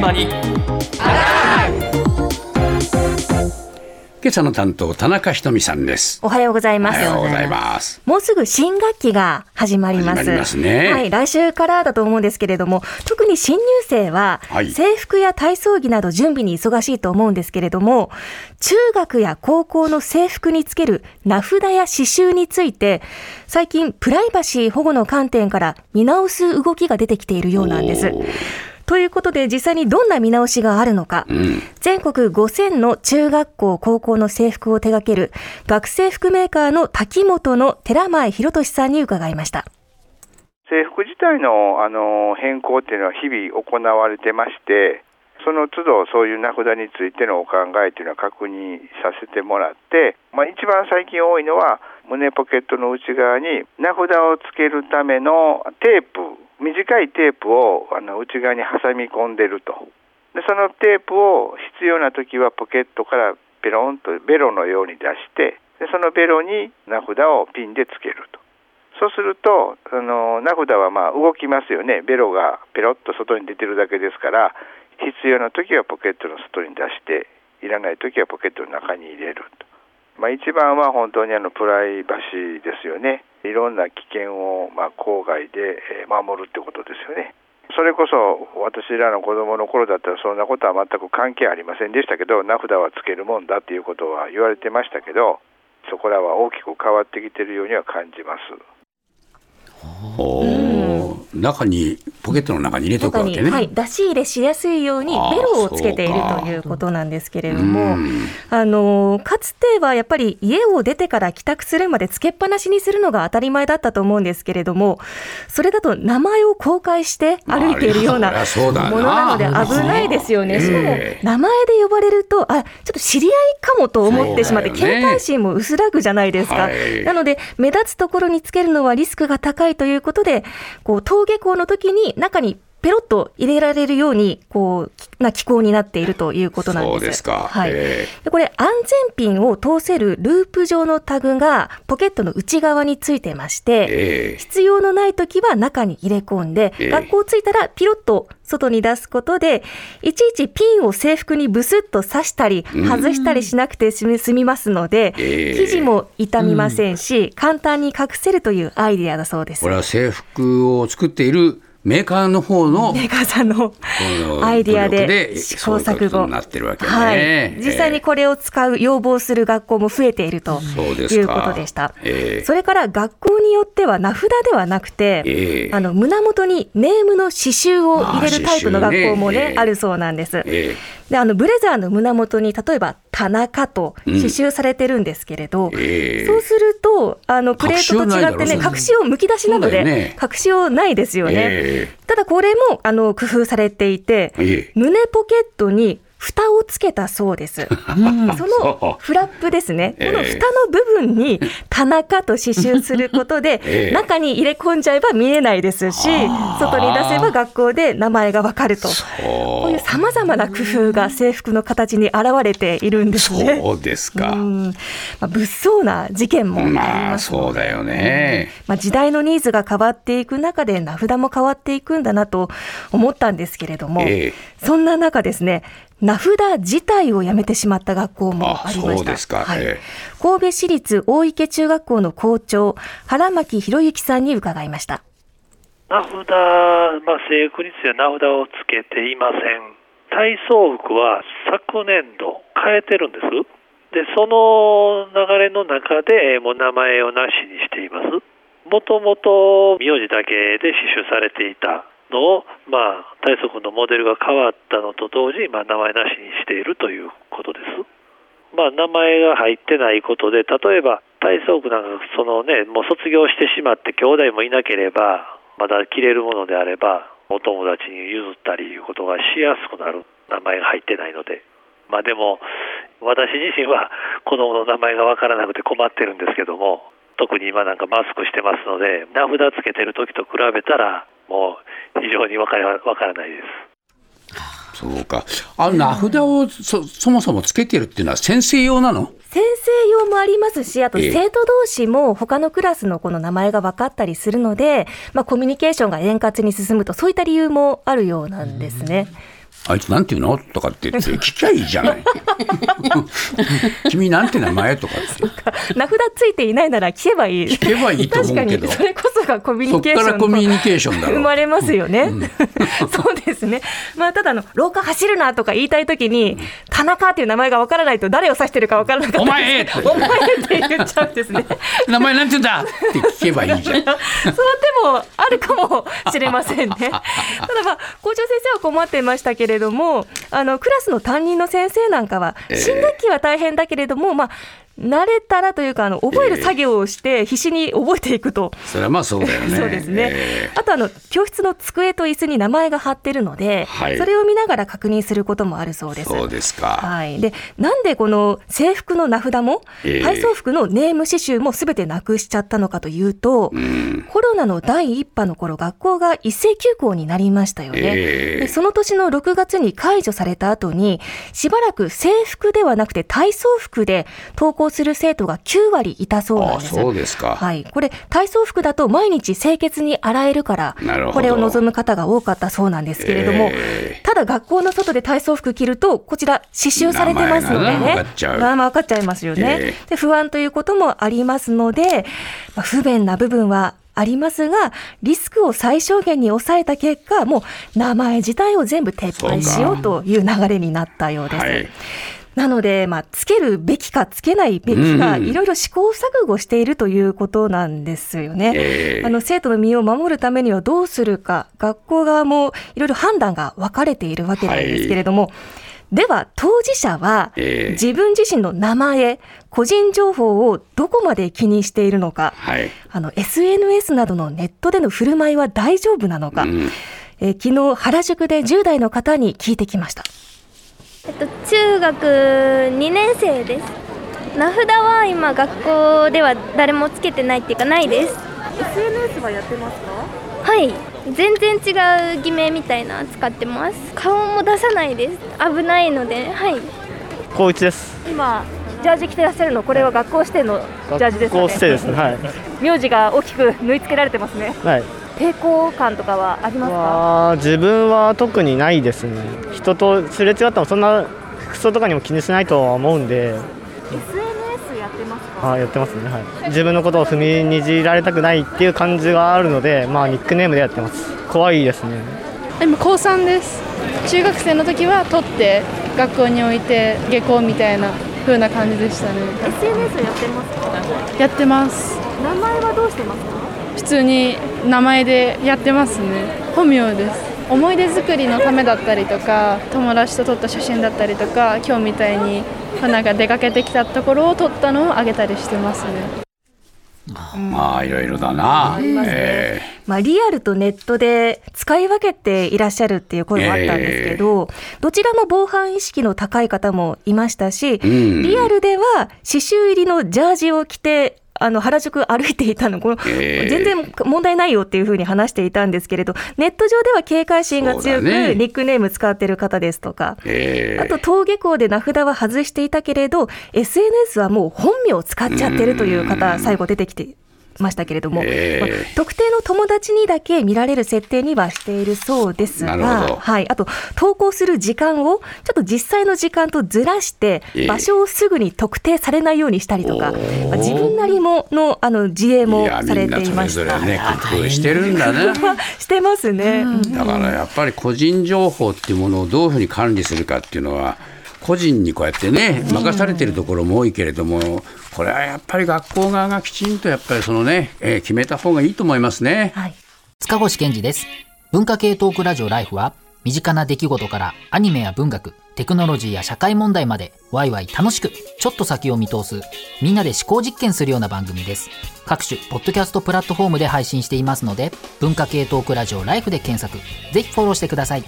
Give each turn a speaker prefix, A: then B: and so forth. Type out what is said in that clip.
A: 間に
B: 今朝の担当田中ひとみさんです
C: おはようございます。
B: おはようございます
C: もうすぐ新学期が始まります。
B: 始まりますね
C: はい、来週からだと思うんですけれども、特に新入生は
B: はい
C: 制服や体操着など準備に忙しいと思うんですけれども、中学や高校の制服につける名札や刺繍について、最近プライバシー保護の観点から見直す動きが出てきているようなんです。ということで実際にどんな見直しがあるのか、
B: うん
C: 全国5000の中学校、高校の制服を手掛ける学生服メーカーの滝本の寺前博俊さんに伺いました。
D: 制服自体のあの変更っていうのは日々行われてまして、その都度そういう名札についてのお考えというのは確認させてもらって、まあ、一番最近多いのは胸ポケットの内側に名札をつけるためのテープ短いテープをあの内側に挟み込んでると。でそのテープを必要な時はポケットからペロンとベロのように出してでそのベロに名札をピンでつけると。そうするとあの名札はまあ動きますよね。ベロがペロッと外に出てるだけですから必要な時はポケットの外に出していらない時はポケットの中に入れると、まあ、一番は本当にあのプライバシーですよね。いろんな危険をまあ郊外で守るってことですよねそれこそ私らの子供の頃だったらそんなことは全く関係ありませんでしたけど名札はつけるもんだっていうことは言われてましたけどそこらは大きく変わってきてるようには感じます。
B: 中にポケットの中に入れとく
C: 中に、
B: わけね、
C: はい、出し入れしやすいようにベロをつけているということなんですけれども、
B: うん。
C: あのかつてはやっぱり家を出てから帰宅するまでつけっぱなしにするのが当たり前だったと思うんですけれども、それだと名前を公開して歩いているようなものなので危ないですよね。
B: ええ
C: しかも名前で呼ばれると、あちょっと知り合いかもと思ってしまって、警戒心も薄らぐじゃないですか。
B: はい。
C: なので、目立つところにつけるのはリスクが高いということで、こう登下校の時に中にペロッと入れられるように、こう、な機構になっているということなんです。
B: そうですか。
C: はい。
B: え
C: でこれ、安全ピンを通せるループ状のタグがポケットの内側についてまして、
B: ええ。
C: 必要のない時は中に入れ込んで、
B: ええ。
C: 学校着いたらピロッと外に出すことで、いちいちピンを制服にブスッと刺したり、
B: うん。
C: 外したりしなくて済みますので、
B: ええ。
C: 生地も傷みませんし、簡単に隠せるというアイデアだそうです。
B: こ。れは制服を作っているメーカーの方の
C: メーカーさんのアイデア
B: 努力
C: で試行錯誤
B: なってるわけね。
C: はい、実際にこれを使う要望する学校も増えているということでした。
B: ええ。
C: それから学校によっては名札ではなくて、
B: ええ。
C: あの胸元にネームの刺繍を入れるタイプの学校もね
B: ねええ
C: あるそうなんです。
B: え。
C: であのブレザーの胸元に例えば田中と刺繍されてるんですけれど、
B: ええ。
C: そうするとあのプレートと違ってね
B: 隠
C: 隠しをむき出しなので、
B: ね。
C: 隠しようないですよね。
B: え。
C: ただこれもあの工夫されていて、
B: ええ。
C: 胸ポケットに蓋をつけたそうです。そのフラップですね、
B: ええ
C: この蓋の部分に田中と刺繍することで、
B: ええ
C: 中に入れ込んじゃえば見えないですし、外に出せば学校で名前がわかると。こういうさまざまな工夫が制服の形に現れているんですね。
B: そうですか。
C: うんまあ、物騒な事件もあり
B: まあ
C: ますので
B: そうだよね。
C: まあ、時代のニーズが変わっていく中で名札も変わっていくんだなと思ったんですけれども、
B: ええ
C: そんな中ですね名札自体をやめてしまった学校もありました
B: あそうですか
C: はい
B: え
C: 神戸市立大池中学校の校長原巻博之さんに伺いました
E: 名札、まあ、制服については名札をつけていません。体操服は昨年度変えてるんです。で、その流れの中で、えーもう名前をなしにしています。もともと名字だけで刺繍されていたのを、まあ、体操服のモデルが変わったのと同時に、まあ、名前なしにしているということです。まあ、名前が入ってないことで、例えば体操服なんか、そのね、もう卒業してしまって、兄弟もいなければ、まだ着れるものであれば、お友達に譲ったりいうことがしやすくなる、名前が入ってないので。まあでも、私自身は子供の名前がわからなくて困ってるんですけども、特に今なんかマスクしてますので、名札つけてる時と比べたら、もう非常にわからわからないです。
B: そうか。あの名札をそそもそもつけてるっていうのは先生用なの？
C: 先生用もありますし、あと
B: ええ
C: 生徒同士も他のクラスの子の名前が分かったりするので、まあ、コミュニケーションが円滑に進むと、そういった理由もあるようなんですね。
B: あいつなんていうの？とかって言って聞きゃいいじゃない 君なんて名前？とかって
C: 名札ついていないなら聞けばいい。
B: 聞けばいいと思うけど
C: 確かにそれこそがコミュニケーション
B: らコミュニケーションだろ
C: 生まれますよね。そうですね。まあただあの廊下走るなとか言いたいときに、田中っていう名前がわからないと誰を指してるかわからなかった。
B: お前
C: お前って言っちゃうんですね。
B: 名前なんて言うんだ？って聞けばいいじゃん
C: その手もあるかもしれませんね。ただまあ校長先生は困っていましたけれども、あのクラスの担任の先生なんかは
B: ええ。
C: 新学期は大変だけれども、まあ慣れたらというかあの覚える作業をして必死に覚えていくと。
B: それはまあそうだよね。
C: そうですね、
B: え
C: あとあの教室の机と椅子に名前が貼ってるので、
B: はい。
C: それを見ながら確認することもあるそうです。
B: ーそうですか、
C: はい、でなんでこの制服の名札も、
B: ええ。
C: 体操服のネーム刺繍もすべてなくしちゃったのかというと、
B: うん。
C: コロナの第一波の頃学校が一斉休校になりましたよね、
B: ええ。
C: でその年の6月に解除された後にしばらく制服ではなくて体操服で登校する生徒が9割いたそうな
B: ああ
C: んです。
B: そうですか、
C: はい、これ体操服だと毎日清潔に洗えるからこれを望む方が多かったそうなんですけれども、
B: え
C: ただ学校の外で体操服着るとこちら刺繍されてますのでね
B: が分かっちゃう。
C: 名前分かっちゃいますよね、
B: え
C: で不安ということもありますので、まあ不便な部分はありますがリスクを最小限に抑えた結果もう名前自体を全部撤廃しようという流れになったようです。
B: はい
C: なので、まあ、つけるべきかつけないべきか、
B: うん。
C: いろいろ試行錯誤しているということなんですよね。
B: ええ。
C: あの生徒の身を守るためにはどうするか、学校側もいろいろ判断が分かれているわけなんですけれども、では当事者は
B: ええ。
C: 自分自身の名前、個人情報をどこまで気にしているのか、
B: はい。
C: あの SNS などのネットでの振る舞いは大丈夫なのか、
B: うん。
C: えー昨日原宿で10代の方に聞いてきました。
A: えっと、中学2年生です。名札は今学校では誰もつけてないっていうかないです。
C: SNS はやってますか？
A: はい。全然違う偽名みたいな使ってます。顔も出さないです。危ないので。はい。
F: 高一です。
C: 今ジャージ着てらっしゃるのこれは学校指定のジャージですかね。
F: 高指定ですね。はい。
C: 名字が大きく縫い付けられてますね。
F: はい。
C: 抵抗感とかはありますか？
F: 自分は特にないですね。人とすれ違ってもそんな服装とかにも気にしないとは思うんで、
C: SNS やってますか？
F: あやってますね。はい。自分のことを踏みにじられたくないっていう感じがあるので、まあニックネームでやってます。怖いですね。
G: 今高3です中学生の時は取って学校に置いて下校みたいな風な感じでしたね
C: SNS やってますか？
G: やってます
C: 名前はどうしてますか？
G: 普通に名前でやってますね。本名です。思い出作りのためだったりとか友達と撮った写真だったりとか今日みたいになんか出かけてきたところを撮ったのをあげたりしてますね。
B: まあいろいろだな、え
C: まあ、リアルとネットで使い分けていらっしゃるっていう声もあったんですけど、どちらも防犯意識の高い方もいましたし、
B: うん。
C: リアルでは刺繍入りのジャージを着て、あの原宿歩いていたの、この
B: ええ
C: 全然問題ないよっていうふうに話していたんですけれど、ネット上では警戒心が強く、ニックネーム使ってる方ですとか、
B: ええ
C: あと登下校で名札は外していたけれど、SNS はもう本名を使っちゃってるという方、最後出てきてましたけれども、
B: ええ
C: まあ特定の友達にだけ見られる設定にはしているそうですが、
B: ど。
C: はい、あと投稿する時間をちょっと実際の時間とずらして
B: ええ、
C: 場所をすぐに特定されないようにしたりとか、まあ自分なりものあの自衛もされていました。
B: ね工夫してるんだね。
C: してますね。
B: だからやっぱり個人情報っていうものをどういうふうに管理するかっていうのは個人にこうやってね任されてるところも多いけれどもこれはやっぱり学校側がきちんとやっぱりそのね、えー決めた方がいいと思いますね。
C: はい
H: 塚越健二です。文化系トークラジオライフは、身近な出来事からアニメや文学、テクノロジーや社会問題まで、ワイワイ楽しく、ちょっと先を見通す、みんなで思考実験するような番組です。各種、ポッドキャストプラットフォームで配信していますので、文化系トークラジオライフで検索、ぜひフォローしてください。